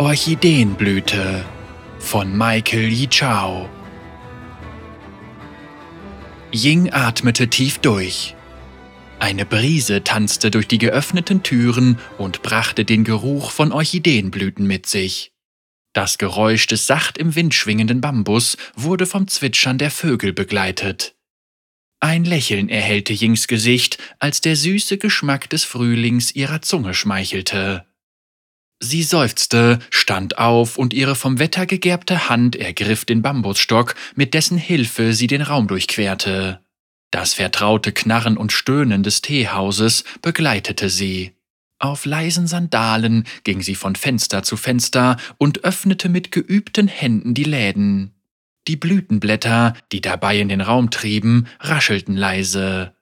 Orchideenblüte von Michael Yichao. Ying atmete tief durch. Eine Brise tanzte durch die geöffneten Türen und brachte den Geruch von Orchideenblüten mit sich. Das Geräusch des sacht im Wind schwingenden Bambus wurde vom Zwitschern der Vögel begleitet. Ein Lächeln erhellte Yings Gesicht, als der süße Geschmack des Frühlings ihrer Zunge schmeichelte. Sie seufzte, stand auf und ihre vom Wetter gegerbte Hand ergriff den Bambusstock, mit dessen Hilfe sie den Raum durchquerte. Das vertraute Knarren und Stöhnen des Teehauses begleitete sie. Auf leisen Sandalen ging sie von Fenster zu Fenster und öffnete mit geübten Händen die Läden. Die Blütenblätter, die dabei in den Raum trieben, raschelten leise.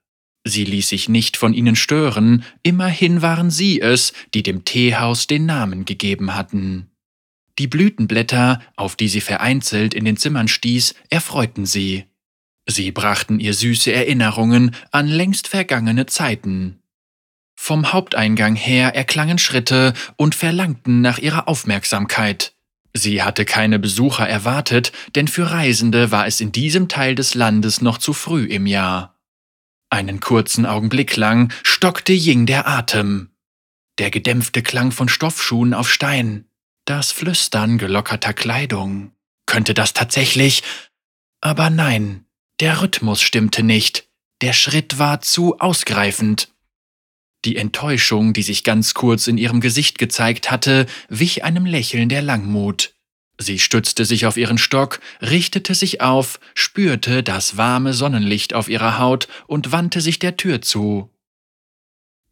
Sie ließ sich nicht von ihnen stören, immerhin waren sie es, die dem Teehaus den Namen gegeben hatten. Die Blütenblätter, auf die sie vereinzelt in den Zimmern stieß, erfreuten sie. Sie brachten ihr süße Erinnerungen an längst vergangene Zeiten. Vom Haupteingang her erklangen Schritte und verlangten nach ihrer Aufmerksamkeit. Sie hatte keine Besucher erwartet, denn für Reisende war es in diesem Teil des Landes noch zu früh im Jahr. Einen kurzen Augenblick lang stockte Ying der Atem. Der gedämpfte Klang von Stoffschuhen auf Stein, das Flüstern gelockerter Kleidung. Könnte das tatsächlich? Aber nein, der Rhythmus stimmte nicht, der Schritt war zu ausgreifend. Die Enttäuschung, die sich ganz kurz in ihrem Gesicht gezeigt hatte, wich einem Lächeln der Langmut. Sie stützte sich auf ihren Stock, richtete sich auf, spürte das warme Sonnenlicht auf ihrer Haut und wandte sich der Tür zu.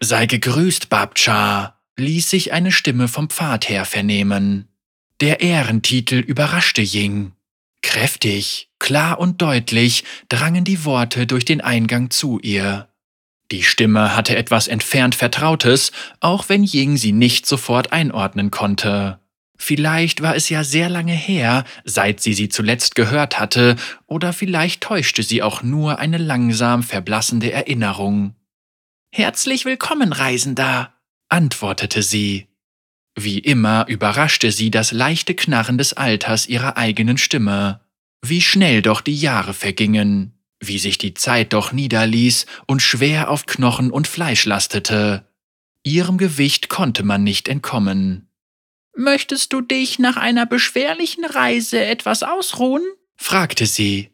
Sei gegrüßt, Babcha, ließ sich eine Stimme vom Pfad her vernehmen. Der Ehrentitel überraschte Ying. Kräftig, klar und deutlich drangen die Worte durch den Eingang zu ihr. Die Stimme hatte etwas entfernt Vertrautes, auch wenn Ying sie nicht sofort einordnen konnte. Vielleicht war es ja sehr lange her, seit sie sie zuletzt gehört hatte, oder vielleicht täuschte sie auch nur eine langsam verblassende Erinnerung. Herzlich willkommen, Reisender, antwortete sie. Wie immer überraschte sie das leichte Knarren des Alters ihrer eigenen Stimme. Wie schnell doch die Jahre vergingen, wie sich die Zeit doch niederließ und schwer auf Knochen und Fleisch lastete. Ihrem Gewicht konnte man nicht entkommen. Möchtest du dich nach einer beschwerlichen Reise etwas ausruhen? fragte sie.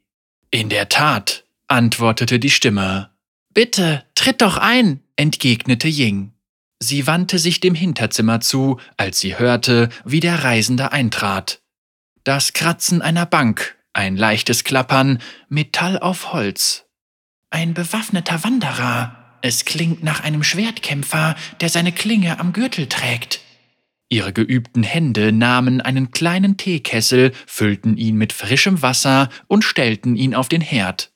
In der Tat, antwortete die Stimme. Bitte, tritt doch ein, entgegnete Ying. Sie wandte sich dem Hinterzimmer zu, als sie hörte, wie der Reisende eintrat. Das Kratzen einer Bank, ein leichtes Klappern, Metall auf Holz. Ein bewaffneter Wanderer. Es klingt nach einem Schwertkämpfer, der seine Klinge am Gürtel trägt. Ihre geübten Hände nahmen einen kleinen Teekessel, füllten ihn mit frischem Wasser und stellten ihn auf den Herd.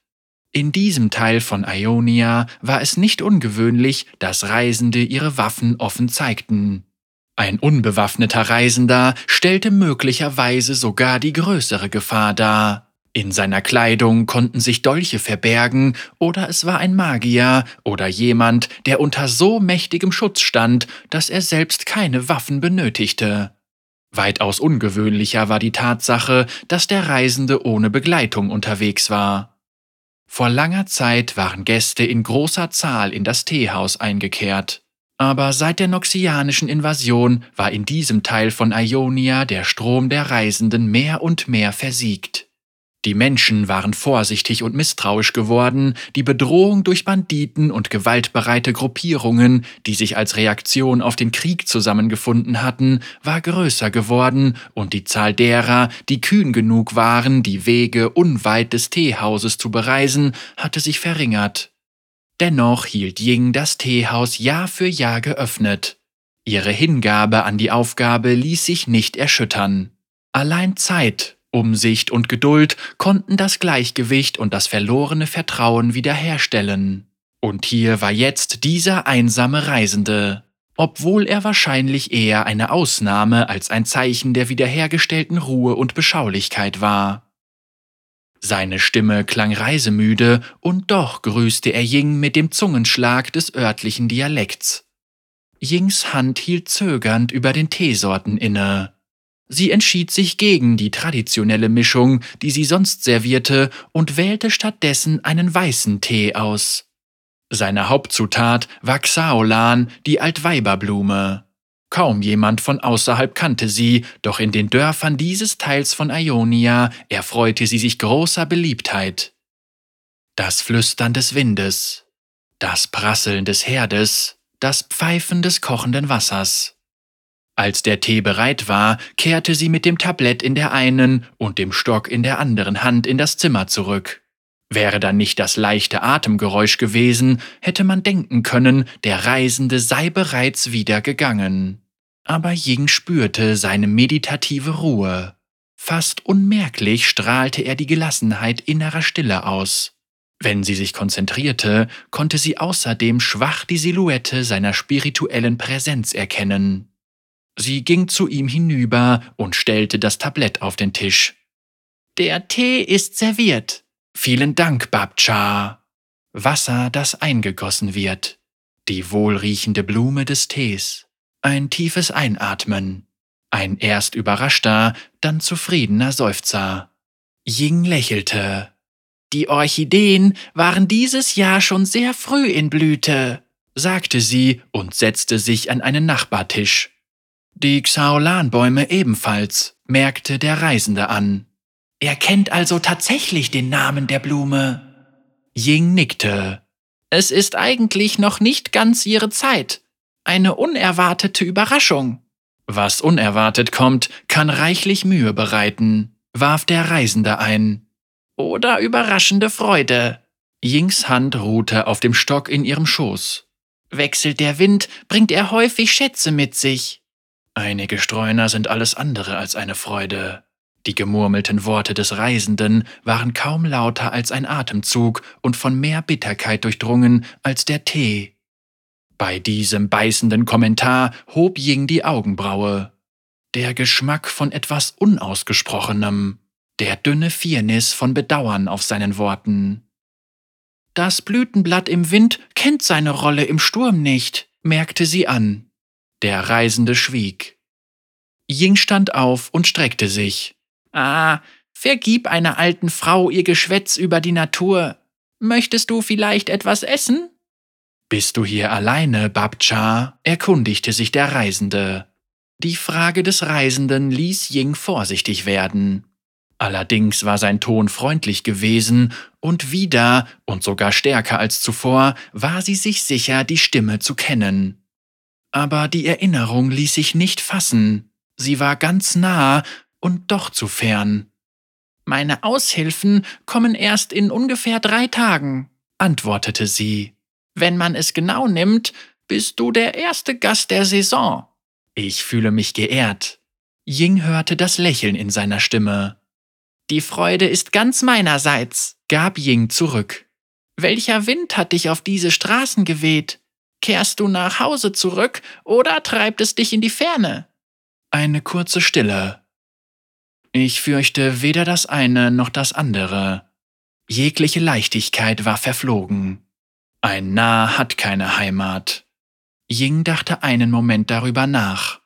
In diesem Teil von Ionia war es nicht ungewöhnlich, dass Reisende ihre Waffen offen zeigten. Ein unbewaffneter Reisender stellte möglicherweise sogar die größere Gefahr dar. In seiner Kleidung konnten sich Dolche verbergen, oder es war ein Magier oder jemand, der unter so mächtigem Schutz stand, dass er selbst keine Waffen benötigte. Weitaus ungewöhnlicher war die Tatsache, dass der Reisende ohne Begleitung unterwegs war. Vor langer Zeit waren Gäste in großer Zahl in das Teehaus eingekehrt. Aber seit der noxianischen Invasion war in diesem Teil von Ionia der Strom der Reisenden mehr und mehr versiegt. Die Menschen waren vorsichtig und misstrauisch geworden, die Bedrohung durch Banditen und gewaltbereite Gruppierungen, die sich als Reaktion auf den Krieg zusammengefunden hatten, war größer geworden, und die Zahl derer, die kühn genug waren, die Wege unweit des Teehauses zu bereisen, hatte sich verringert. Dennoch hielt Ying das Teehaus Jahr für Jahr geöffnet. Ihre Hingabe an die Aufgabe ließ sich nicht erschüttern. Allein Zeit Umsicht und Geduld konnten das Gleichgewicht und das verlorene Vertrauen wiederherstellen. Und hier war jetzt dieser einsame Reisende, obwohl er wahrscheinlich eher eine Ausnahme als ein Zeichen der wiederhergestellten Ruhe und Beschaulichkeit war. Seine Stimme klang reisemüde, und doch grüßte er Ying mit dem Zungenschlag des örtlichen Dialekts. Yings Hand hielt zögernd über den Teesorten inne. Sie entschied sich gegen die traditionelle Mischung, die sie sonst servierte, und wählte stattdessen einen weißen Tee aus. Seine Hauptzutat war Xaolan, die Altweiberblume. Kaum jemand von außerhalb kannte sie, doch in den Dörfern dieses Teils von Ionia erfreute sie sich großer Beliebtheit. Das Flüstern des Windes, das Prasseln des Herdes, das Pfeifen des kochenden Wassers. Als der Tee bereit war, kehrte sie mit dem Tablett in der einen und dem Stock in der anderen Hand in das Zimmer zurück. Wäre dann nicht das leichte Atemgeräusch gewesen, hätte man denken können, der Reisende sei bereits wieder gegangen. Aber Ying spürte seine meditative Ruhe. Fast unmerklich strahlte er die Gelassenheit innerer Stille aus. Wenn sie sich konzentrierte, konnte sie außerdem schwach die Silhouette seiner spirituellen Präsenz erkennen. Sie ging zu ihm hinüber und stellte das Tablett auf den Tisch. Der Tee ist serviert, Vielen Dank, Babcha. Wasser, das eingegossen wird. Die wohlriechende Blume des Tees. Ein tiefes Einatmen. Ein erst überraschter, dann zufriedener Seufzer. Ying lächelte. Die Orchideen waren dieses Jahr schon sehr früh in Blüte, sagte sie und setzte sich an einen Nachbartisch. Die Xaolan-Bäume ebenfalls, merkte der Reisende an. Er kennt also tatsächlich den Namen der Blume. Ying nickte. Es ist eigentlich noch nicht ganz ihre Zeit. Eine unerwartete Überraschung. Was unerwartet kommt, kann reichlich Mühe bereiten, warf der Reisende ein. Oder überraschende Freude. Yings Hand ruhte auf dem Stock in ihrem Schoß. Wechselt der Wind, bringt er häufig Schätze mit sich. Einige Streuner sind alles andere als eine Freude. Die gemurmelten Worte des Reisenden waren kaum lauter als ein Atemzug und von mehr Bitterkeit durchdrungen als der Tee. Bei diesem beißenden Kommentar hob Ying die Augenbraue. Der Geschmack von etwas Unausgesprochenem, der dünne Firnis von Bedauern auf seinen Worten. Das Blütenblatt im Wind kennt seine Rolle im Sturm nicht, merkte sie an. Der Reisende schwieg. Ying stand auf und streckte sich. Ah, vergib einer alten Frau ihr Geschwätz über die Natur. Möchtest du vielleicht etwas essen? Bist du hier alleine, Babcha? erkundigte sich der Reisende. Die Frage des Reisenden ließ Ying vorsichtig werden. Allerdings war sein Ton freundlich gewesen, und wieder, und sogar stärker als zuvor, war sie sich sicher, die Stimme zu kennen. Aber die Erinnerung ließ sich nicht fassen. Sie war ganz nah und doch zu fern. Meine Aushilfen kommen erst in ungefähr drei Tagen, antwortete sie. Wenn man es genau nimmt, bist du der erste Gast der Saison. Ich fühle mich geehrt. Ying hörte das Lächeln in seiner Stimme. Die Freude ist ganz meinerseits, gab Ying zurück. Welcher Wind hat dich auf diese Straßen geweht? Kehrst du nach Hause zurück oder treibt es dich in die Ferne? Eine kurze Stille. Ich fürchte weder das eine noch das andere. Jegliche Leichtigkeit war verflogen. Ein Narr hat keine Heimat. Ying dachte einen Moment darüber nach.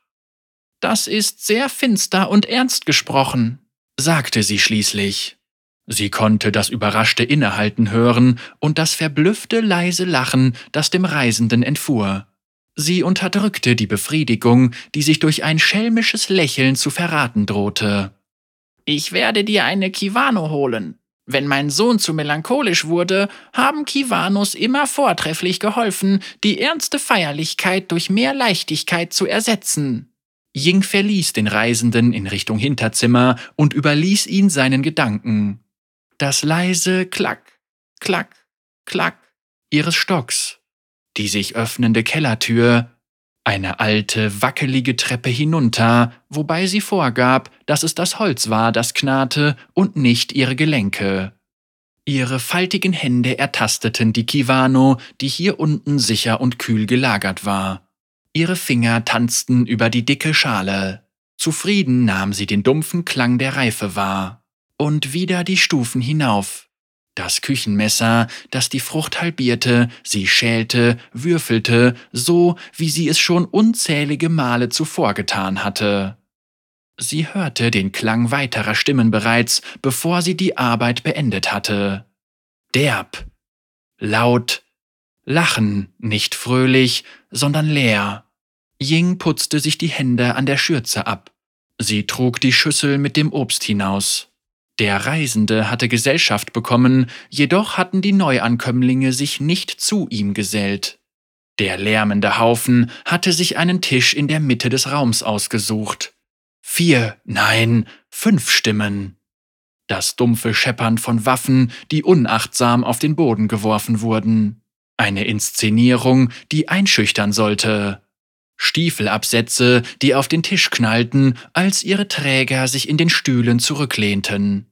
Das ist sehr finster und ernst gesprochen, sagte sie schließlich. Sie konnte das überraschte Innehalten hören und das verblüffte leise Lachen, das dem Reisenden entfuhr. Sie unterdrückte die Befriedigung, die sich durch ein schelmisches Lächeln zu verraten drohte. Ich werde dir eine Kivano holen. Wenn mein Sohn zu melancholisch wurde, haben Kivanos immer vortrefflich geholfen, die ernste Feierlichkeit durch mehr Leichtigkeit zu ersetzen. Ying verließ den Reisenden in Richtung Hinterzimmer und überließ ihn seinen Gedanken. Das leise Klack, Klack, Klack ihres Stocks, die sich öffnende Kellertür, eine alte, wackelige Treppe hinunter, wobei sie vorgab, dass es das Holz war, das knarrte und nicht ihre Gelenke. Ihre faltigen Hände ertasteten die Kivano, die hier unten sicher und kühl gelagert war. Ihre Finger tanzten über die dicke Schale. Zufrieden nahm sie den dumpfen Klang der Reife wahr. Und wieder die Stufen hinauf, das Küchenmesser, das die Frucht halbierte, sie schälte, würfelte, so wie sie es schon unzählige Male zuvor getan hatte. Sie hörte den Klang weiterer Stimmen bereits, bevor sie die Arbeit beendet hatte. Derb, laut, Lachen, nicht fröhlich, sondern leer. Ying putzte sich die Hände an der Schürze ab. Sie trug die Schüssel mit dem Obst hinaus. Der Reisende hatte Gesellschaft bekommen, jedoch hatten die Neuankömmlinge sich nicht zu ihm gesellt. Der lärmende Haufen hatte sich einen Tisch in der Mitte des Raums ausgesucht. Vier, nein, fünf Stimmen. Das dumpfe Scheppern von Waffen, die unachtsam auf den Boden geworfen wurden. Eine Inszenierung, die einschüchtern sollte. Stiefelabsätze, die auf den Tisch knallten, als ihre Träger sich in den Stühlen zurücklehnten.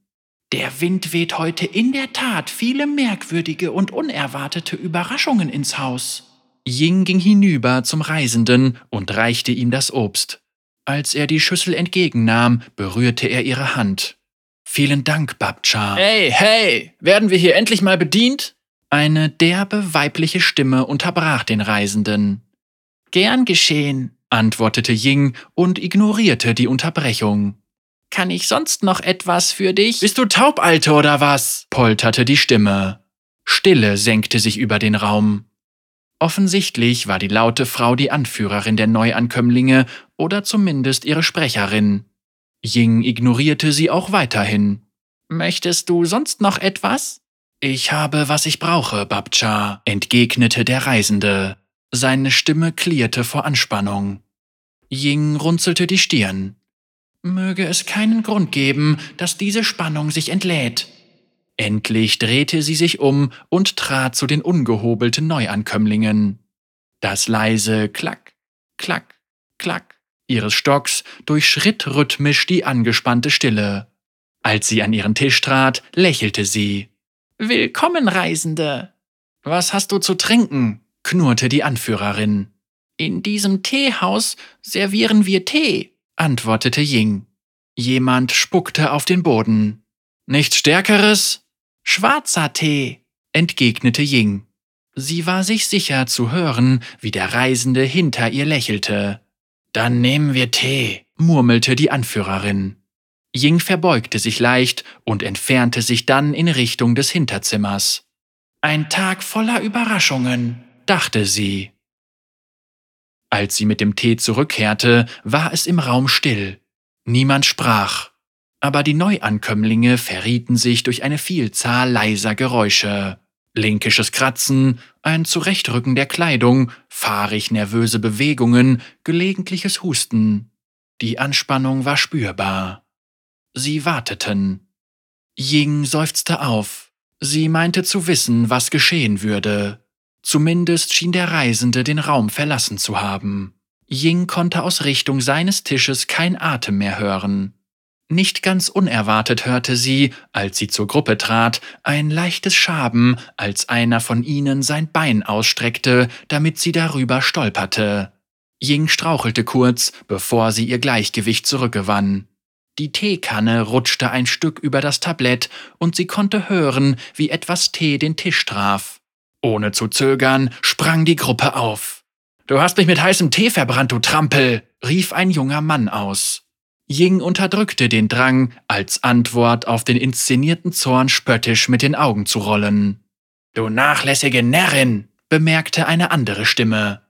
Der Wind weht heute in der Tat viele merkwürdige und unerwartete Überraschungen ins Haus. Ying ging hinüber zum Reisenden und reichte ihm das Obst. Als er die Schüssel entgegennahm, berührte er ihre Hand. Vielen Dank, Babcha. Hey, hey, werden wir hier endlich mal bedient? Eine derbe weibliche Stimme unterbrach den Reisenden. Gern geschehen, antwortete Ying und ignorierte die Unterbrechung. Kann ich sonst noch etwas für dich? Bist du taub, Alte, oder was? polterte die Stimme. Stille senkte sich über den Raum. Offensichtlich war die laute Frau die Anführerin der Neuankömmlinge oder zumindest ihre Sprecherin. Ying ignorierte sie auch weiterhin. Möchtest du sonst noch etwas? Ich habe, was ich brauche, Babcha, entgegnete der Reisende. Seine Stimme klirrte vor Anspannung. Ying runzelte die Stirn. Möge es keinen Grund geben, dass diese Spannung sich entlädt. Endlich drehte sie sich um und trat zu den ungehobelten Neuankömmlingen. Das leise Klack, Klack, Klack ihres Stocks durchschritt rhythmisch die angespannte Stille. Als sie an ihren Tisch trat, lächelte sie. Willkommen, Reisende. Was hast du zu trinken? knurrte die Anführerin. In diesem Teehaus servieren wir Tee, antwortete Ying. Jemand spuckte auf den Boden. Nichts Stärkeres? Schwarzer Tee, entgegnete Ying. Sie war sich sicher zu hören, wie der Reisende hinter ihr lächelte. Dann nehmen wir Tee, murmelte die Anführerin. Ying verbeugte sich leicht und entfernte sich dann in Richtung des Hinterzimmers. Ein Tag voller Überraschungen, dachte sie. Als sie mit dem Tee zurückkehrte, war es im Raum still. Niemand sprach, aber die Neuankömmlinge verrieten sich durch eine Vielzahl leiser Geräusche. Linkisches Kratzen, ein Zurechtrücken der Kleidung, fahrig nervöse Bewegungen, gelegentliches Husten. Die Anspannung war spürbar. Sie warteten. Ying seufzte auf. Sie meinte zu wissen, was geschehen würde. Zumindest schien der Reisende den Raum verlassen zu haben. Ying konnte aus Richtung seines Tisches kein Atem mehr hören. Nicht ganz unerwartet hörte sie, als sie zur Gruppe trat, ein leichtes Schaben, als einer von ihnen sein Bein ausstreckte, damit sie darüber stolperte. Ying strauchelte kurz, bevor sie ihr Gleichgewicht zurückgewann. Die Teekanne rutschte ein Stück über das Tablett und sie konnte hören, wie etwas Tee den Tisch traf. Ohne zu zögern sprang die Gruppe auf. Du hast mich mit heißem Tee verbrannt, du Trampel, rief ein junger Mann aus. Ying unterdrückte den Drang, als Antwort auf den inszenierten Zorn spöttisch mit den Augen zu rollen. Du nachlässige Närrin, bemerkte eine andere Stimme.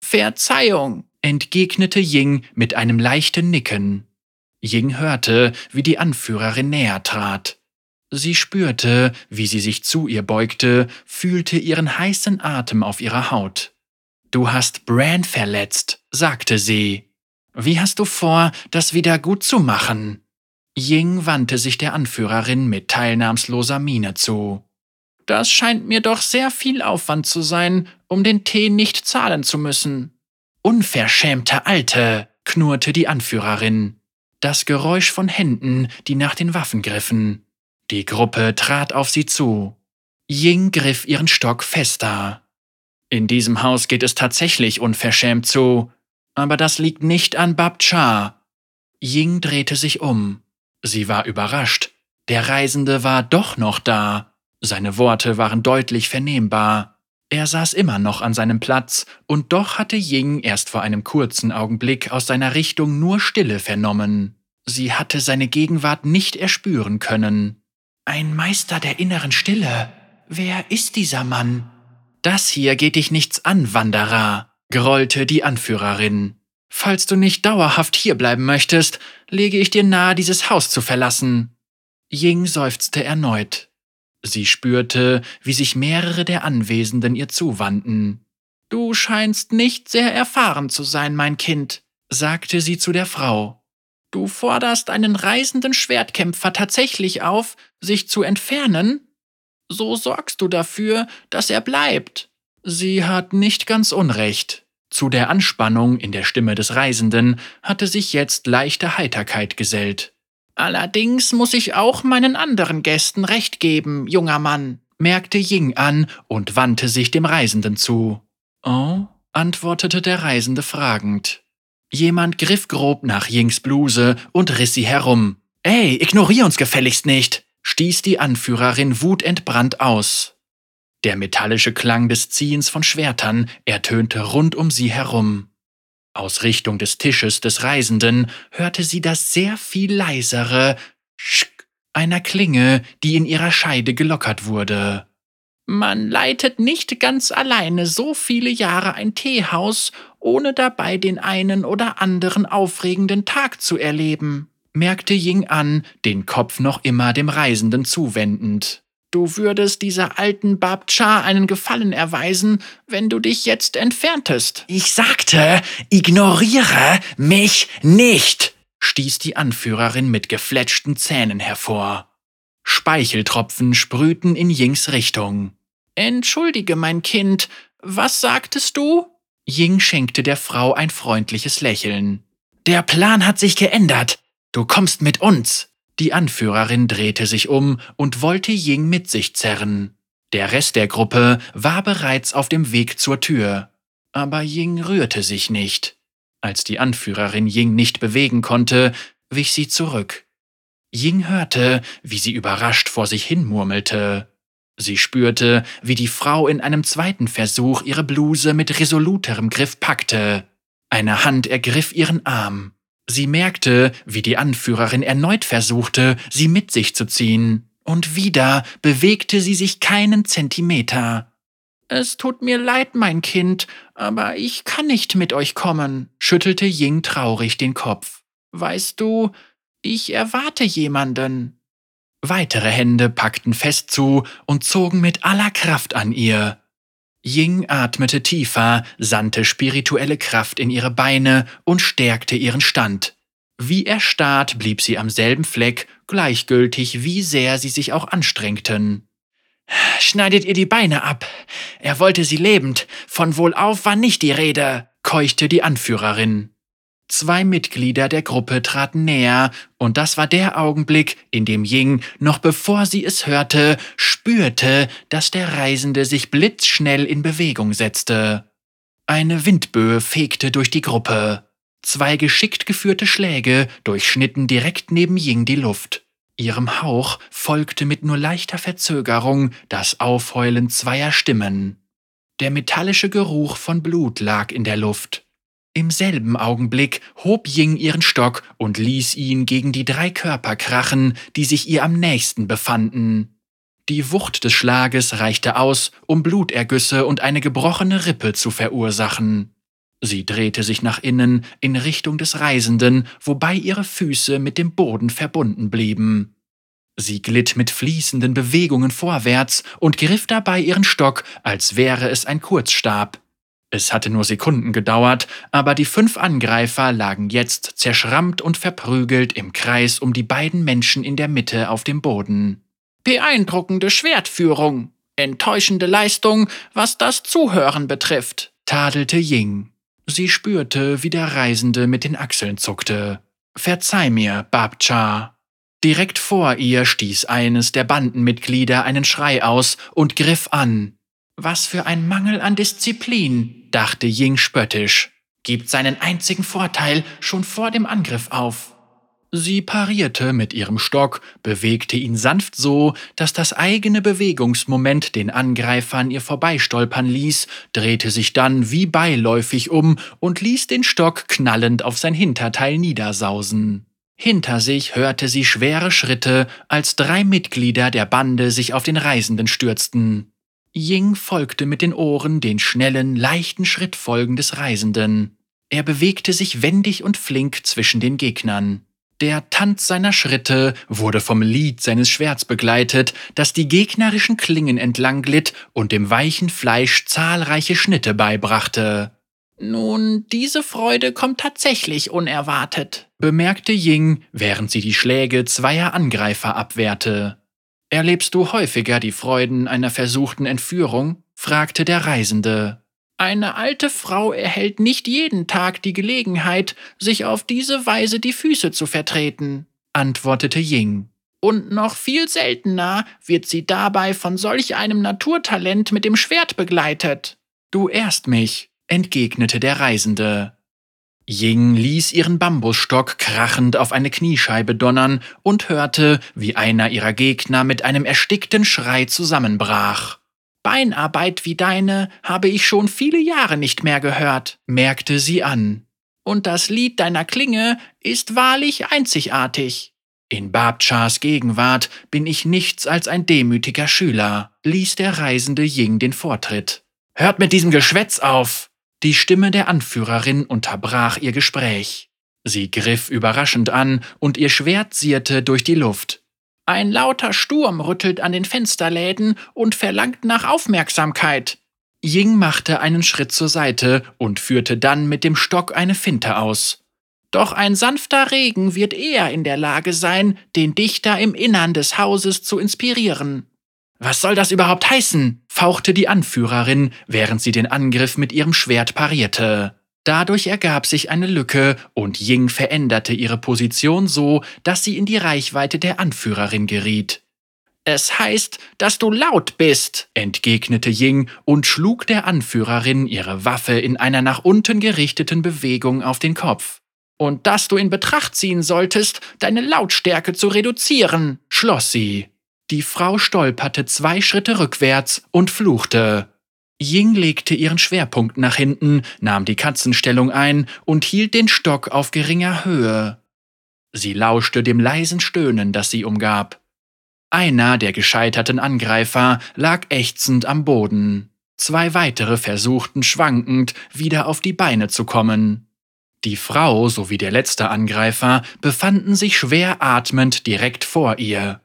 Verzeihung, entgegnete Ying mit einem leichten Nicken. Ying hörte, wie die Anführerin näher trat. Sie spürte, wie sie sich zu ihr beugte, fühlte ihren heißen Atem auf ihrer Haut. Du hast Bran verletzt, sagte sie. Wie hast du vor, das wieder gut zu machen? Ying wandte sich der Anführerin mit teilnahmsloser Miene zu. Das scheint mir doch sehr viel Aufwand zu sein, um den Tee nicht zahlen zu müssen. Unverschämte Alte, knurrte die Anführerin. Das Geräusch von Händen, die nach den Waffen griffen. Die Gruppe trat auf sie zu. Ying griff ihren Stock fester. In diesem Haus geht es tatsächlich unverschämt zu, aber das liegt nicht an Bab Cha. Ying drehte sich um. Sie war überrascht. Der Reisende war doch noch da. Seine Worte waren deutlich vernehmbar. Er saß immer noch an seinem Platz, und doch hatte Ying erst vor einem kurzen Augenblick aus seiner Richtung nur Stille vernommen. Sie hatte seine Gegenwart nicht erspüren können. Ein Meister der inneren Stille. Wer ist dieser Mann? Das hier geht dich nichts an, Wanderer, grollte die Anführerin. Falls du nicht dauerhaft hierbleiben möchtest, lege ich dir nahe, dieses Haus zu verlassen. Ying seufzte erneut. Sie spürte, wie sich mehrere der Anwesenden ihr zuwandten. Du scheinst nicht sehr erfahren zu sein, mein Kind, sagte sie zu der Frau. Du forderst einen reisenden Schwertkämpfer tatsächlich auf, sich zu entfernen? So sorgst du dafür, dass er bleibt. Sie hat nicht ganz Unrecht. Zu der Anspannung in der Stimme des Reisenden hatte sich jetzt leichte Heiterkeit gesellt. Allerdings muss ich auch meinen anderen Gästen recht geben, junger Mann, merkte Ying an und wandte sich dem Reisenden zu. Oh, antwortete der Reisende fragend. Jemand griff grob nach Yings Bluse und riss sie herum. Ey, ignorier uns gefälligst nicht, stieß die Anführerin wutentbrannt aus. Der metallische Klang des Ziehens von Schwertern ertönte rund um sie herum. Aus Richtung des Tisches des Reisenden hörte sie das sehr viel leisere Schk einer Klinge, die in ihrer Scheide gelockert wurde. Man leitet nicht ganz alleine so viele Jahre ein Teehaus, ohne dabei den einen oder anderen aufregenden Tag zu erleben, merkte Ying an, den Kopf noch immer dem Reisenden zuwendend. Du würdest dieser alten Bab Cha einen Gefallen erweisen, wenn du dich jetzt entferntest. Ich sagte, ignoriere mich nicht, stieß die Anführerin mit gefletschten Zähnen hervor. Speicheltropfen sprühten in Yings Richtung. Entschuldige, mein Kind, was sagtest du? Ying schenkte der Frau ein freundliches Lächeln. Der Plan hat sich geändert. Du kommst mit uns. Die Anführerin drehte sich um und wollte Ying mit sich zerren. Der Rest der Gruppe war bereits auf dem Weg zur Tür. Aber Ying rührte sich nicht. Als die Anführerin Ying nicht bewegen konnte, wich sie zurück. Ying hörte, wie sie überrascht vor sich hin murmelte. Sie spürte, wie die Frau in einem zweiten Versuch ihre Bluse mit resoluterem Griff packte. Eine Hand ergriff ihren Arm. Sie merkte, wie die Anführerin erneut versuchte, sie mit sich zu ziehen. Und wieder bewegte sie sich keinen Zentimeter. Es tut mir leid, mein Kind, aber ich kann nicht mit euch kommen, schüttelte Ying traurig den Kopf. Weißt du, ich erwarte jemanden. Weitere Hände packten fest zu und zogen mit aller Kraft an ihr. Ying atmete tiefer, sandte spirituelle Kraft in ihre Beine und stärkte ihren Stand. Wie erstarrt blieb sie am selben Fleck, gleichgültig, wie sehr sie sich auch anstrengten. Schneidet ihr die Beine ab. Er wollte sie lebend. Von wohlauf war nicht die Rede, keuchte die Anführerin. Zwei Mitglieder der Gruppe traten näher, und das war der Augenblick, in dem Ying, noch bevor sie es hörte, spürte, dass der Reisende sich blitzschnell in Bewegung setzte. Eine Windböe fegte durch die Gruppe. Zwei geschickt geführte Schläge durchschnitten direkt neben Ying die Luft. Ihrem Hauch folgte mit nur leichter Verzögerung das Aufheulen zweier Stimmen. Der metallische Geruch von Blut lag in der Luft. Im selben Augenblick hob Ying ihren Stock und ließ ihn gegen die drei Körper krachen, die sich ihr am nächsten befanden. Die Wucht des Schlages reichte aus, um Blutergüsse und eine gebrochene Rippe zu verursachen. Sie drehte sich nach innen in Richtung des Reisenden, wobei ihre Füße mit dem Boden verbunden blieben. Sie glitt mit fließenden Bewegungen vorwärts und griff dabei ihren Stock, als wäre es ein Kurzstab. Es hatte nur Sekunden gedauert, aber die fünf Angreifer lagen jetzt zerschrammt und verprügelt im Kreis um die beiden Menschen in der Mitte auf dem Boden. Beeindruckende Schwertführung, enttäuschende Leistung, was das Zuhören betrifft, tadelte Ying. Sie spürte, wie der Reisende mit den Achseln zuckte. Verzeih mir, Babcha. Direkt vor ihr stieß eines der Bandenmitglieder einen Schrei aus und griff an. Was für ein Mangel an Disziplin, dachte Ying spöttisch, gibt seinen einzigen Vorteil schon vor dem Angriff auf. Sie parierte mit ihrem Stock, bewegte ihn sanft so, dass das eigene Bewegungsmoment den Angreifern ihr vorbeistolpern ließ, drehte sich dann wie beiläufig um und ließ den Stock knallend auf sein Hinterteil niedersausen. Hinter sich hörte sie schwere Schritte, als drei Mitglieder der Bande sich auf den Reisenden stürzten. Ying folgte mit den Ohren den schnellen, leichten Schrittfolgen des Reisenden. Er bewegte sich wendig und flink zwischen den Gegnern. Der Tanz seiner Schritte wurde vom Lied seines Schwerts begleitet, das die gegnerischen Klingen entlang glitt und dem weichen Fleisch zahlreiche Schnitte beibrachte. Nun, diese Freude kommt tatsächlich unerwartet, bemerkte Ying, während sie die Schläge zweier Angreifer abwehrte. Erlebst du häufiger die Freuden einer versuchten Entführung? fragte der Reisende. Eine alte Frau erhält nicht jeden Tag die Gelegenheit, sich auf diese Weise die Füße zu vertreten, antwortete Ying. Und noch viel seltener wird sie dabei von solch einem Naturtalent mit dem Schwert begleitet. Du ehrst mich, entgegnete der Reisende. Ying ließ ihren Bambusstock krachend auf eine Kniescheibe donnern und hörte, wie einer ihrer Gegner mit einem erstickten Schrei zusammenbrach. Beinarbeit wie deine habe ich schon viele Jahre nicht mehr gehört, merkte sie an. Und das Lied deiner Klinge ist wahrlich einzigartig. In Babchas Gegenwart bin ich nichts als ein demütiger Schüler, ließ der reisende Ying den Vortritt. Hört mit diesem Geschwätz auf! Die Stimme der Anführerin unterbrach ihr Gespräch. Sie griff überraschend an und ihr Schwert sierte durch die Luft. Ein lauter Sturm rüttelt an den Fensterläden und verlangt nach Aufmerksamkeit. Ying machte einen Schritt zur Seite und führte dann mit dem Stock eine Finte aus. Doch ein sanfter Regen wird eher in der Lage sein, den Dichter im Innern des Hauses zu inspirieren. Was soll das überhaupt heißen? Fauchte die Anführerin, während sie den Angriff mit ihrem Schwert parierte. Dadurch ergab sich eine Lücke und Ying veränderte ihre Position so, dass sie in die Reichweite der Anführerin geriet. Es heißt, dass du laut bist, entgegnete Ying und schlug der Anführerin ihre Waffe in einer nach unten gerichteten Bewegung auf den Kopf. Und dass du in Betracht ziehen solltest, deine Lautstärke zu reduzieren, schloss sie. Die Frau stolperte zwei Schritte rückwärts und fluchte. Ying legte ihren Schwerpunkt nach hinten, nahm die Katzenstellung ein und hielt den Stock auf geringer Höhe. Sie lauschte dem leisen Stöhnen, das sie umgab. Einer der gescheiterten Angreifer lag ächzend am Boden. Zwei weitere versuchten schwankend wieder auf die Beine zu kommen. Die Frau sowie der letzte Angreifer befanden sich schwer atmend direkt vor ihr.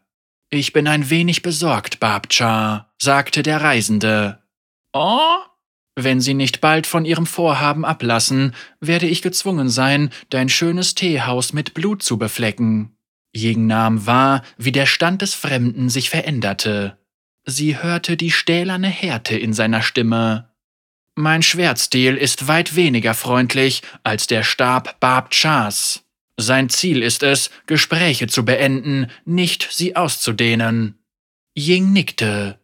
Ich bin ein wenig besorgt, Babcha, sagte der Reisende. Oh? Wenn Sie nicht bald von Ihrem Vorhaben ablassen, werde ich gezwungen sein, dein schönes Teehaus mit Blut zu beflecken. Jing nahm wahr, wie der Stand des Fremden sich veränderte. Sie hörte die stählerne Härte in seiner Stimme. Mein Schwertstil ist weit weniger freundlich als der Stab Bab Chas. Sein Ziel ist es, Gespräche zu beenden, nicht sie auszudehnen. Ying nickte.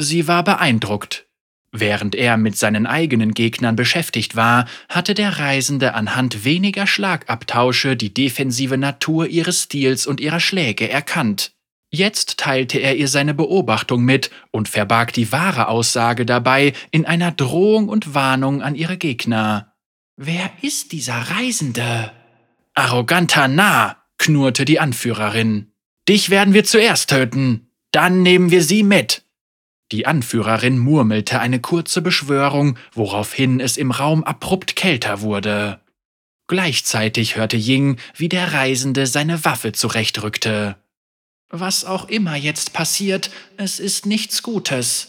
Sie war beeindruckt. Während er mit seinen eigenen Gegnern beschäftigt war, hatte der Reisende anhand weniger Schlagabtausche die defensive Natur ihres Stils und ihrer Schläge erkannt. Jetzt teilte er ihr seine Beobachtung mit und verbarg die wahre Aussage dabei in einer Drohung und Warnung an ihre Gegner. Wer ist dieser Reisende? Arroganter Narr, knurrte die Anführerin. Dich werden wir zuerst töten. Dann nehmen wir sie mit. Die Anführerin murmelte eine kurze Beschwörung, woraufhin es im Raum abrupt kälter wurde. Gleichzeitig hörte Ying, wie der Reisende seine Waffe zurechtrückte. Was auch immer jetzt passiert, es ist nichts Gutes.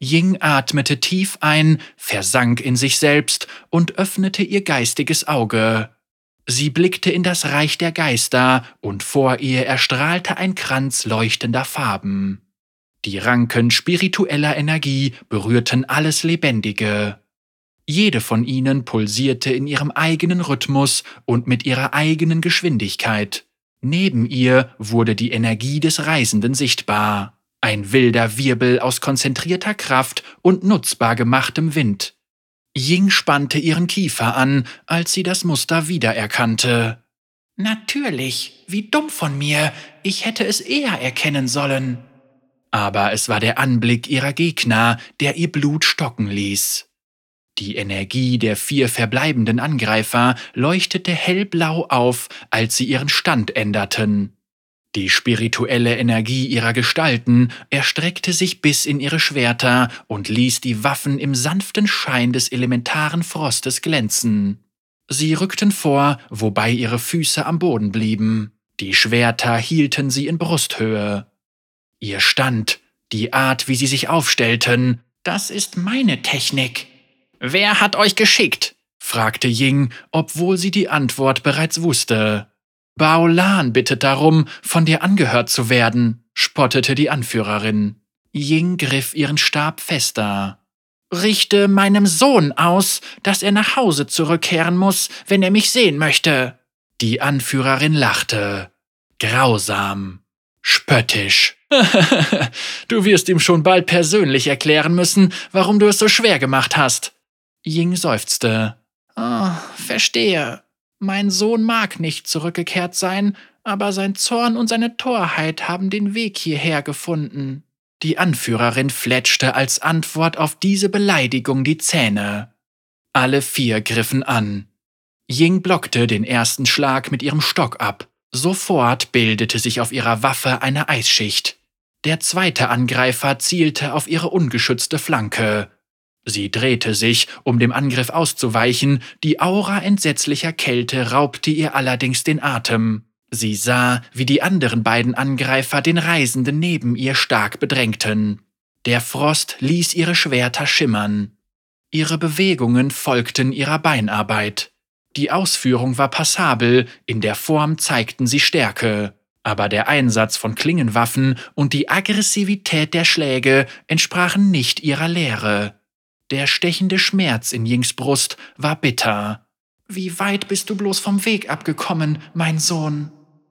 Ying atmete tief ein, versank in sich selbst und öffnete ihr geistiges Auge. Sie blickte in das Reich der Geister, und vor ihr erstrahlte ein Kranz leuchtender Farben. Die Ranken spiritueller Energie berührten alles Lebendige. Jede von ihnen pulsierte in ihrem eigenen Rhythmus und mit ihrer eigenen Geschwindigkeit. Neben ihr wurde die Energie des Reisenden sichtbar, ein wilder Wirbel aus konzentrierter Kraft und nutzbar gemachtem Wind. Ying spannte ihren Kiefer an, als sie das Muster wiedererkannte. Natürlich, wie dumm von mir, ich hätte es eher erkennen sollen aber es war der Anblick ihrer Gegner, der ihr Blut stocken ließ. Die Energie der vier verbleibenden Angreifer leuchtete hellblau auf, als sie ihren Stand änderten. Die spirituelle Energie ihrer Gestalten erstreckte sich bis in ihre Schwerter und ließ die Waffen im sanften Schein des elementaren Frostes glänzen. Sie rückten vor, wobei ihre Füße am Boden blieben. Die Schwerter hielten sie in Brusthöhe. Ihr Stand, die Art, wie sie sich aufstellten, das ist meine Technik. Wer hat euch geschickt? fragte Ying, obwohl sie die Antwort bereits wusste. Baolan bittet darum, von dir angehört zu werden, spottete die Anführerin. Ying griff ihren Stab fester. Richte meinem Sohn aus, dass er nach Hause zurückkehren muss, wenn er mich sehen möchte. Die Anführerin lachte. Grausam. Spöttisch. du wirst ihm schon bald persönlich erklären müssen, warum du es so schwer gemacht hast. Ying seufzte. Oh, verstehe. Mein Sohn mag nicht zurückgekehrt sein, aber sein Zorn und seine Torheit haben den Weg hierher gefunden. Die Anführerin fletschte als Antwort auf diese Beleidigung die Zähne. Alle vier griffen an. Ying blockte den ersten Schlag mit ihrem Stock ab. Sofort bildete sich auf ihrer Waffe eine Eisschicht. Der zweite Angreifer zielte auf ihre ungeschützte Flanke. Sie drehte sich, um dem Angriff auszuweichen, die Aura entsetzlicher Kälte raubte ihr allerdings den Atem. Sie sah, wie die anderen beiden Angreifer den Reisenden neben ihr stark bedrängten. Der Frost ließ ihre Schwerter schimmern. Ihre Bewegungen folgten ihrer Beinarbeit. Die Ausführung war passabel, in der Form zeigten sie Stärke, aber der Einsatz von Klingenwaffen und die Aggressivität der Schläge entsprachen nicht ihrer Lehre. Der stechende Schmerz in Yings Brust war bitter. Wie weit bist du bloß vom Weg abgekommen, mein Sohn?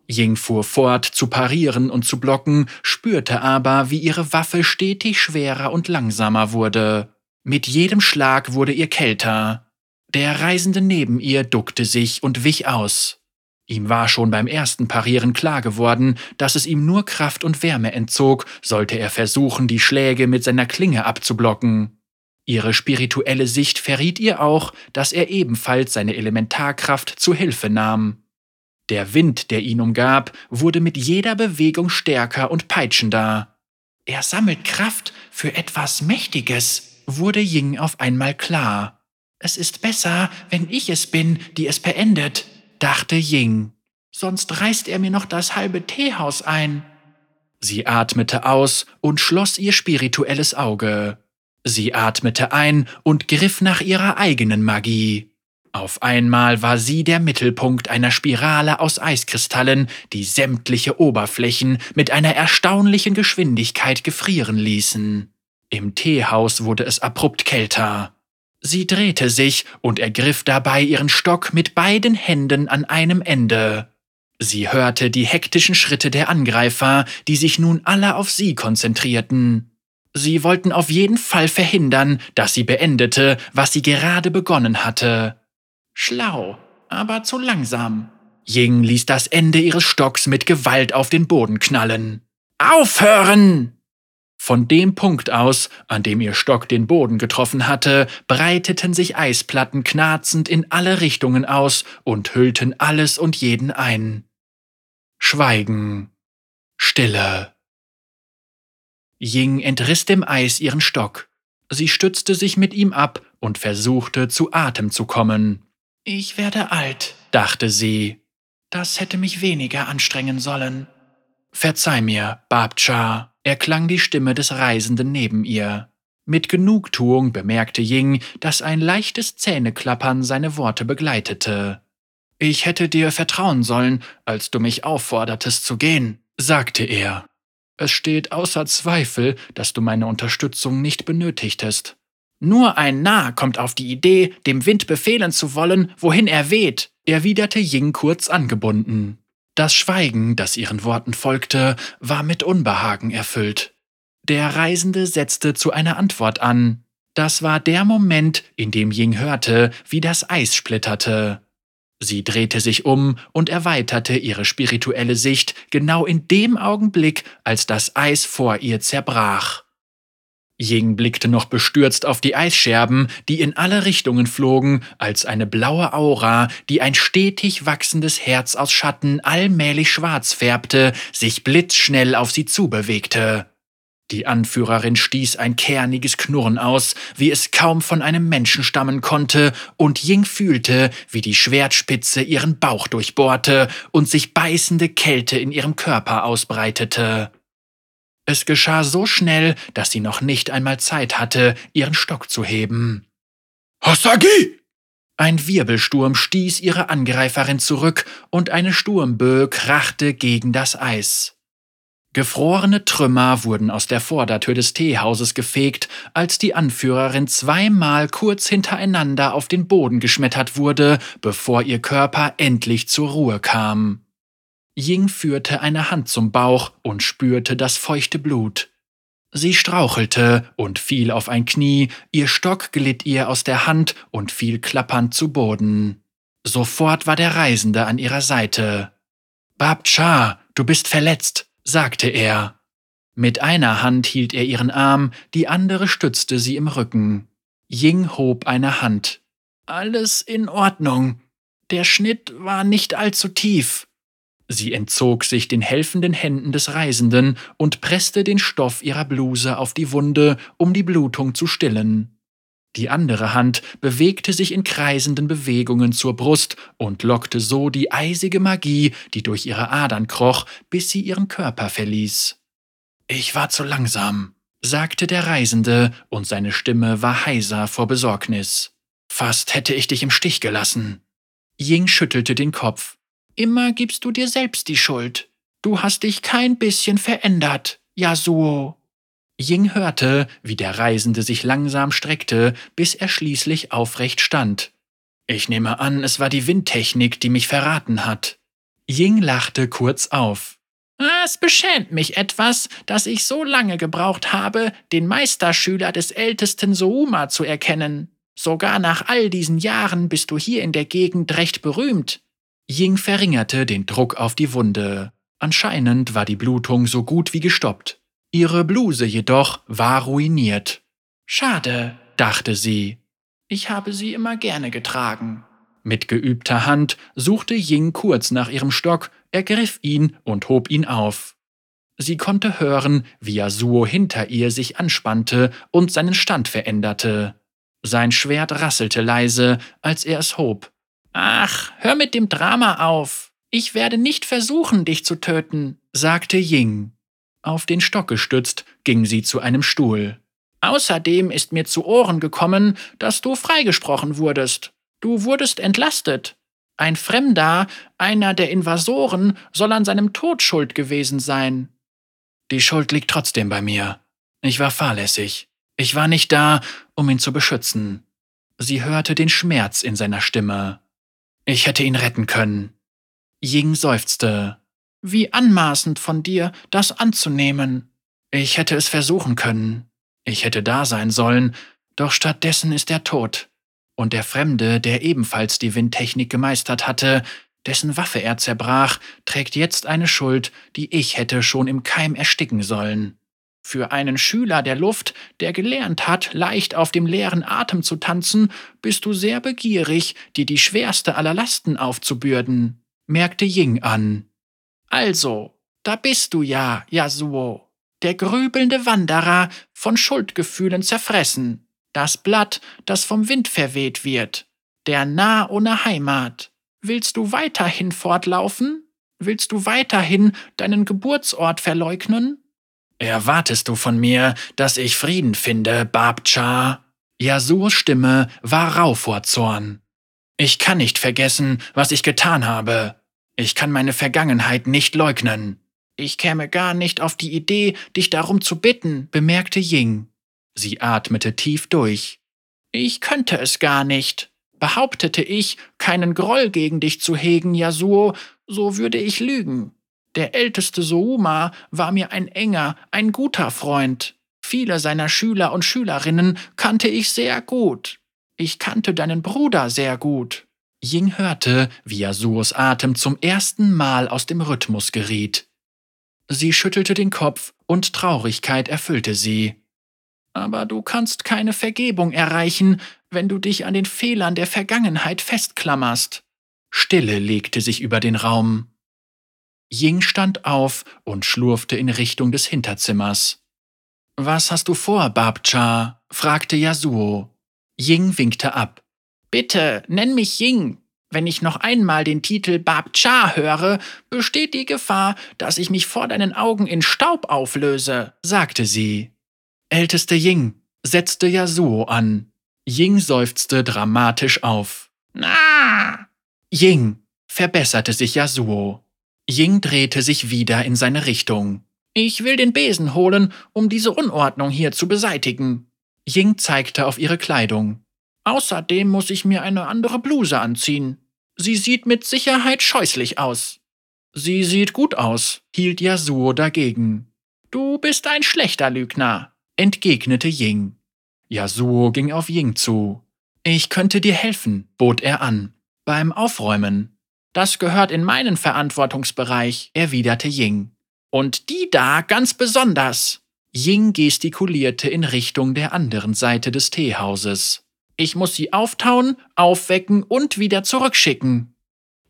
Ying fuhr fort, zu parieren und zu blocken, spürte aber, wie ihre Waffe stetig schwerer und langsamer wurde. Mit jedem Schlag wurde ihr kälter. Der Reisende neben ihr duckte sich und wich aus. Ihm war schon beim ersten Parieren klar geworden, dass es ihm nur Kraft und Wärme entzog, sollte er versuchen, die Schläge mit seiner Klinge abzublocken. Ihre spirituelle Sicht verriet ihr auch, dass er ebenfalls seine Elementarkraft zu Hilfe nahm. Der Wind, der ihn umgab, wurde mit jeder Bewegung stärker und peitschender. Er sammelt Kraft für etwas Mächtiges, wurde Ying auf einmal klar. Es ist besser, wenn ich es bin, die es beendet, dachte Ying. Sonst reißt er mir noch das halbe Teehaus ein. Sie atmete aus und schloss ihr spirituelles Auge. Sie atmete ein und griff nach ihrer eigenen Magie. Auf einmal war sie der Mittelpunkt einer Spirale aus Eiskristallen, die sämtliche Oberflächen mit einer erstaunlichen Geschwindigkeit gefrieren ließen. Im Teehaus wurde es abrupt kälter. Sie drehte sich und ergriff dabei ihren Stock mit beiden Händen an einem Ende. Sie hörte die hektischen Schritte der Angreifer, die sich nun alle auf sie konzentrierten. Sie wollten auf jeden Fall verhindern, dass sie beendete, was sie gerade begonnen hatte. Schlau, aber zu langsam. Ying ließ das Ende ihres Stocks mit Gewalt auf den Boden knallen. Aufhören! Von dem Punkt aus, an dem ihr Stock den Boden getroffen hatte, breiteten sich Eisplatten knarzend in alle Richtungen aus und hüllten alles und jeden ein. Schweigen. Stille. Ying entriss dem Eis ihren Stock. Sie stützte sich mit ihm ab und versuchte zu Atem zu kommen. Ich werde alt, dachte sie. Das hätte mich weniger anstrengen sollen. Verzeih mir, Babcha, erklang die Stimme des Reisenden neben ihr. Mit Genugtuung bemerkte Ying, dass ein leichtes Zähneklappern seine Worte begleitete. Ich hätte dir vertrauen sollen, als du mich auffordertest zu gehen, sagte er. Es steht außer Zweifel, dass du meine Unterstützung nicht benötigtest. Nur ein Narr kommt auf die Idee, dem Wind befehlen zu wollen, wohin er weht, erwiderte Ying kurz angebunden. Das Schweigen, das ihren Worten folgte, war mit Unbehagen erfüllt. Der Reisende setzte zu einer Antwort an. Das war der Moment, in dem Ying hörte, wie das Eis splitterte. Sie drehte sich um und erweiterte ihre spirituelle Sicht genau in dem Augenblick, als das Eis vor ihr zerbrach. Ying blickte noch bestürzt auf die Eisscherben, die in alle Richtungen flogen, als eine blaue Aura, die ein stetig wachsendes Herz aus Schatten allmählich schwarz färbte, sich blitzschnell auf sie zubewegte. Die Anführerin stieß ein kerniges Knurren aus, wie es kaum von einem Menschen stammen konnte, und Ying fühlte, wie die Schwertspitze ihren Bauch durchbohrte und sich beißende Kälte in ihrem Körper ausbreitete. Es geschah so schnell, dass sie noch nicht einmal Zeit hatte, ihren Stock zu heben. Hasagi! Ein Wirbelsturm stieß ihre Angreiferin zurück und eine Sturmböe krachte gegen das Eis. Gefrorene Trümmer wurden aus der Vordertür des Teehauses gefegt, als die Anführerin zweimal kurz hintereinander auf den Boden geschmettert wurde, bevor ihr Körper endlich zur Ruhe kam. Ying führte eine Hand zum Bauch und spürte das feuchte Blut. Sie strauchelte und fiel auf ein Knie, ihr Stock glitt ihr aus der Hand und fiel klappernd zu Boden. Sofort war der Reisende an ihrer Seite. Bab Cha, du bist verletzt, sagte er. Mit einer Hand hielt er ihren Arm, die andere stützte sie im Rücken. Ying hob eine Hand. Alles in Ordnung. Der Schnitt war nicht allzu tief. Sie entzog sich den helfenden Händen des Reisenden und presste den Stoff ihrer Bluse auf die Wunde, um die Blutung zu stillen. Die andere Hand bewegte sich in kreisenden Bewegungen zur Brust und lockte so die eisige Magie, die durch ihre Adern kroch, bis sie ihren Körper verließ. Ich war zu langsam, sagte der Reisende, und seine Stimme war heiser vor Besorgnis. Fast hätte ich dich im Stich gelassen. Ying schüttelte den Kopf. Immer gibst du dir selbst die Schuld. Du hast dich kein bisschen verändert, Yasuo. Ying hörte, wie der Reisende sich langsam streckte, bis er schließlich aufrecht stand. Ich nehme an, es war die Windtechnik, die mich verraten hat. Ying lachte kurz auf. Es beschämt mich etwas, dass ich so lange gebraucht habe, den Meisterschüler des ältesten Souma zu erkennen. Sogar nach all diesen Jahren bist du hier in der Gegend recht berühmt. Ying verringerte den Druck auf die Wunde. Anscheinend war die Blutung so gut wie gestoppt. Ihre Bluse jedoch war ruiniert. Schade, dachte sie. Ich habe sie immer gerne getragen. Mit geübter Hand suchte Ying kurz nach ihrem Stock, ergriff ihn und hob ihn auf. Sie konnte hören, wie Yasuo hinter ihr sich anspannte und seinen Stand veränderte. Sein Schwert rasselte leise, als er es hob. Ach, hör mit dem Drama auf. Ich werde nicht versuchen, dich zu töten, sagte Ying. Auf den Stock gestützt ging sie zu einem Stuhl. Außerdem ist mir zu Ohren gekommen, dass du freigesprochen wurdest. Du wurdest entlastet. Ein Fremder, einer der Invasoren, soll an seinem Tod schuld gewesen sein. Die Schuld liegt trotzdem bei mir. Ich war fahrlässig. Ich war nicht da, um ihn zu beschützen. Sie hörte den Schmerz in seiner Stimme. Ich hätte ihn retten können. Ying seufzte. Wie anmaßend von dir, das anzunehmen. Ich hätte es versuchen können. Ich hätte da sein sollen, doch stattdessen ist er tot. Und der Fremde, der ebenfalls die Windtechnik gemeistert hatte, dessen Waffe er zerbrach, trägt jetzt eine Schuld, die ich hätte schon im Keim ersticken sollen. Für einen Schüler der Luft, der gelernt hat, leicht auf dem leeren Atem zu tanzen, bist du sehr begierig, dir die schwerste aller Lasten aufzubürden, merkte Ying an. Also, da bist du ja, Yasuo, der grübelnde Wanderer, von Schuldgefühlen zerfressen, das Blatt, das vom Wind verweht wird, der Nah ohne Heimat. Willst du weiterhin fortlaufen? Willst du weiterhin deinen Geburtsort verleugnen? Erwartest du von mir, dass ich Frieden finde, Babcha? Yasuos Stimme war rau vor Zorn. Ich kann nicht vergessen, was ich getan habe. Ich kann meine Vergangenheit nicht leugnen. Ich käme gar nicht auf die Idee, dich darum zu bitten, bemerkte Ying. Sie atmete tief durch. Ich könnte es gar nicht. Behauptete ich, keinen Groll gegen dich zu hegen, Yasuo, so würde ich lügen. Der älteste Souma war mir ein enger, ein guter Freund. Viele seiner Schüler und Schülerinnen kannte ich sehr gut. Ich kannte deinen Bruder sehr gut. Ying hörte, wie Yasuos Atem zum ersten Mal aus dem Rhythmus geriet. Sie schüttelte den Kopf und Traurigkeit erfüllte sie. aber du kannst keine Vergebung erreichen, wenn du dich an den Fehlern der Vergangenheit festklammerst. Stille legte sich über den Raum. Ying stand auf und schlurfte in Richtung des Hinterzimmers. Was hast du vor, Babcha? fragte Yasuo. Ying winkte ab. Bitte, nenn mich Ying. Wenn ich noch einmal den Titel Babcha höre, besteht die Gefahr, dass ich mich vor deinen Augen in Staub auflöse, sagte sie. Älteste Ying, setzte Yasuo an. Ying seufzte dramatisch auf. Na! Ying, verbesserte sich Yasuo. Ying drehte sich wieder in seine Richtung. Ich will den Besen holen, um diese Unordnung hier zu beseitigen. Ying zeigte auf ihre Kleidung. Außerdem muss ich mir eine andere Bluse anziehen. Sie sieht mit Sicherheit scheußlich aus. Sie sieht gut aus, hielt Yasuo dagegen. Du bist ein schlechter Lügner, entgegnete Ying. Yasuo ging auf Ying zu. Ich könnte dir helfen, bot er an. Beim Aufräumen. Das gehört in meinen Verantwortungsbereich, erwiderte Ying. Und die da ganz besonders. Ying gestikulierte in Richtung der anderen Seite des Teehauses. Ich muss sie auftauen, aufwecken und wieder zurückschicken.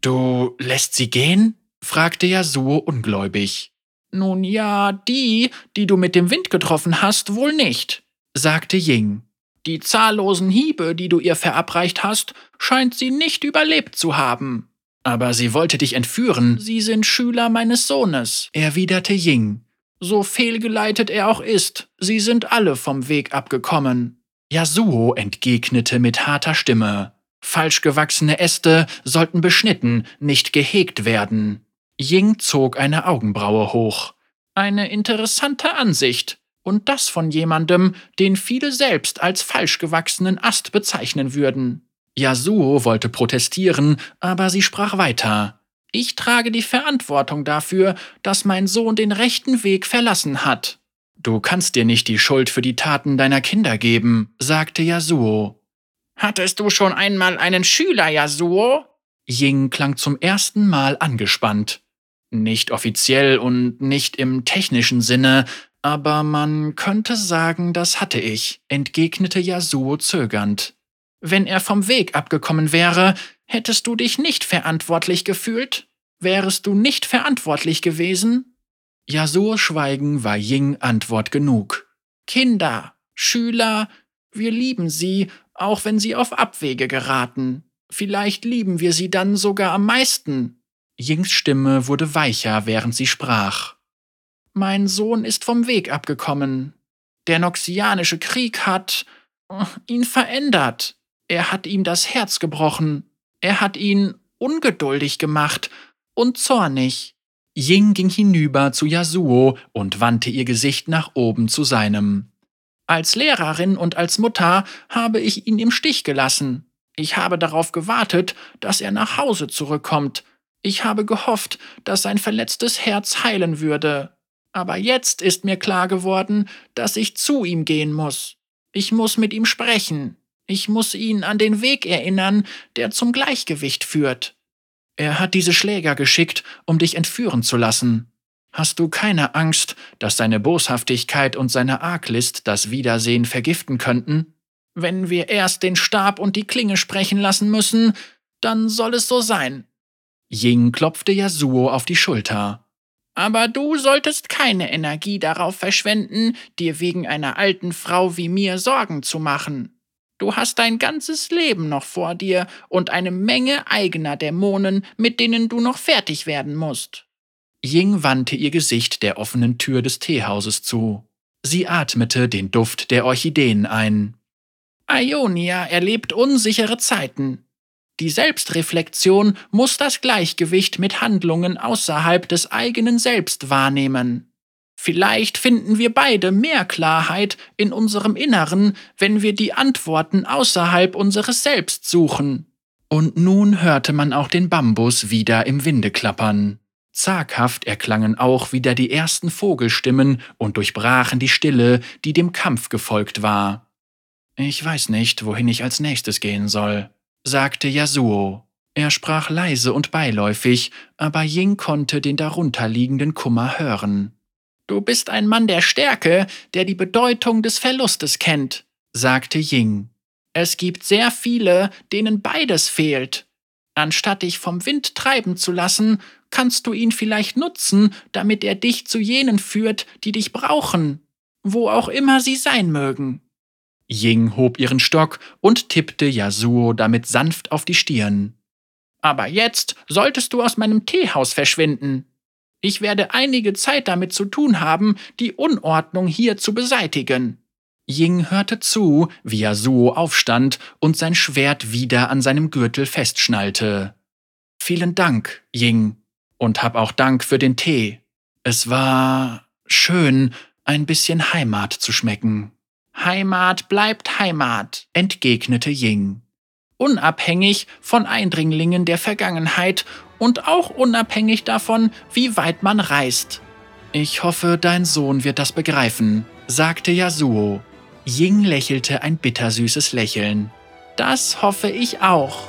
Du lässt sie gehen? fragte Yasuo ungläubig. Nun ja, die, die du mit dem Wind getroffen hast, wohl nicht, sagte Ying. Die zahllosen Hiebe, die du ihr verabreicht hast, scheint sie nicht überlebt zu haben. Aber sie wollte dich entführen. Sie sind Schüler meines Sohnes, erwiderte Ying. So fehlgeleitet er auch ist, sie sind alle vom Weg abgekommen. Yasuo entgegnete mit harter Stimme. Falsch gewachsene Äste sollten beschnitten, nicht gehegt werden. Ying zog eine Augenbraue hoch. Eine interessante Ansicht. Und das von jemandem, den viele selbst als falsch gewachsenen Ast bezeichnen würden. Yasuo wollte protestieren, aber sie sprach weiter. Ich trage die Verantwortung dafür, dass mein Sohn den rechten Weg verlassen hat. Du kannst dir nicht die Schuld für die Taten deiner Kinder geben, sagte Yasuo. Hattest du schon einmal einen Schüler, Yasuo? Ying klang zum ersten Mal angespannt. Nicht offiziell und nicht im technischen Sinne, aber man könnte sagen, das hatte ich, entgegnete Yasuo zögernd. Wenn er vom Weg abgekommen wäre, hättest du dich nicht verantwortlich gefühlt? Wärest du nicht verantwortlich gewesen? Yasuos Schweigen war Ying Antwort genug. Kinder, Schüler, wir lieben sie, auch wenn sie auf Abwege geraten. Vielleicht lieben wir sie dann sogar am meisten. Yings Stimme wurde weicher, während sie sprach. Mein Sohn ist vom Weg abgekommen. Der Noxianische Krieg hat äh, ihn verändert. Er hat ihm das Herz gebrochen. Er hat ihn ungeduldig gemacht und zornig. Ying ging hinüber zu Yasuo und wandte ihr Gesicht nach oben zu seinem. Als Lehrerin und als Mutter habe ich ihn im Stich gelassen. Ich habe darauf gewartet, dass er nach Hause zurückkommt. Ich habe gehofft, dass sein verletztes Herz heilen würde. Aber jetzt ist mir klar geworden, dass ich zu ihm gehen muss. Ich muss mit ihm sprechen. Ich muss ihn an den Weg erinnern, der zum Gleichgewicht führt. Er hat diese Schläger geschickt, um dich entführen zu lassen. Hast du keine Angst, dass seine Boshaftigkeit und seine Arglist das Wiedersehen vergiften könnten? Wenn wir erst den Stab und die Klinge sprechen lassen müssen, dann soll es so sein. Ying klopfte Yasuo auf die Schulter. Aber du solltest keine Energie darauf verschwenden, dir wegen einer alten Frau wie mir Sorgen zu machen. Du hast dein ganzes Leben noch vor dir und eine Menge eigener Dämonen, mit denen du noch fertig werden musst. Ying wandte ihr Gesicht der offenen Tür des Teehauses zu. Sie atmete den Duft der Orchideen ein. Ionia erlebt unsichere Zeiten. Die Selbstreflexion muss das Gleichgewicht mit Handlungen außerhalb des eigenen Selbst wahrnehmen. Vielleicht finden wir beide mehr Klarheit in unserem Inneren, wenn wir die Antworten außerhalb unseres Selbst suchen. Und nun hörte man auch den Bambus wieder im Winde klappern. Zaghaft erklangen auch wieder die ersten Vogelstimmen und durchbrachen die Stille, die dem Kampf gefolgt war. Ich weiß nicht, wohin ich als nächstes gehen soll, sagte Yasuo. Er sprach leise und beiläufig, aber Ying konnte den darunterliegenden Kummer hören. Du bist ein Mann der Stärke, der die Bedeutung des Verlustes kennt, sagte Ying. Es gibt sehr viele, denen beides fehlt. Anstatt dich vom Wind treiben zu lassen, kannst du ihn vielleicht nutzen, damit er dich zu jenen führt, die dich brauchen, wo auch immer sie sein mögen. Ying hob ihren Stock und tippte Yasuo damit sanft auf die Stirn. Aber jetzt solltest du aus meinem Teehaus verschwinden. Ich werde einige Zeit damit zu tun haben, die Unordnung hier zu beseitigen. Ying hörte zu, wie Yasuo aufstand und sein Schwert wieder an seinem Gürtel festschnallte. Vielen Dank, Ying, und hab auch Dank für den Tee. Es war schön, ein bisschen Heimat zu schmecken. Heimat bleibt Heimat, entgegnete Ying. Unabhängig von Eindringlingen der Vergangenheit und auch unabhängig davon, wie weit man reist. Ich hoffe, dein Sohn wird das begreifen, sagte Yasuo. Ying lächelte ein bittersüßes Lächeln. Das hoffe ich auch.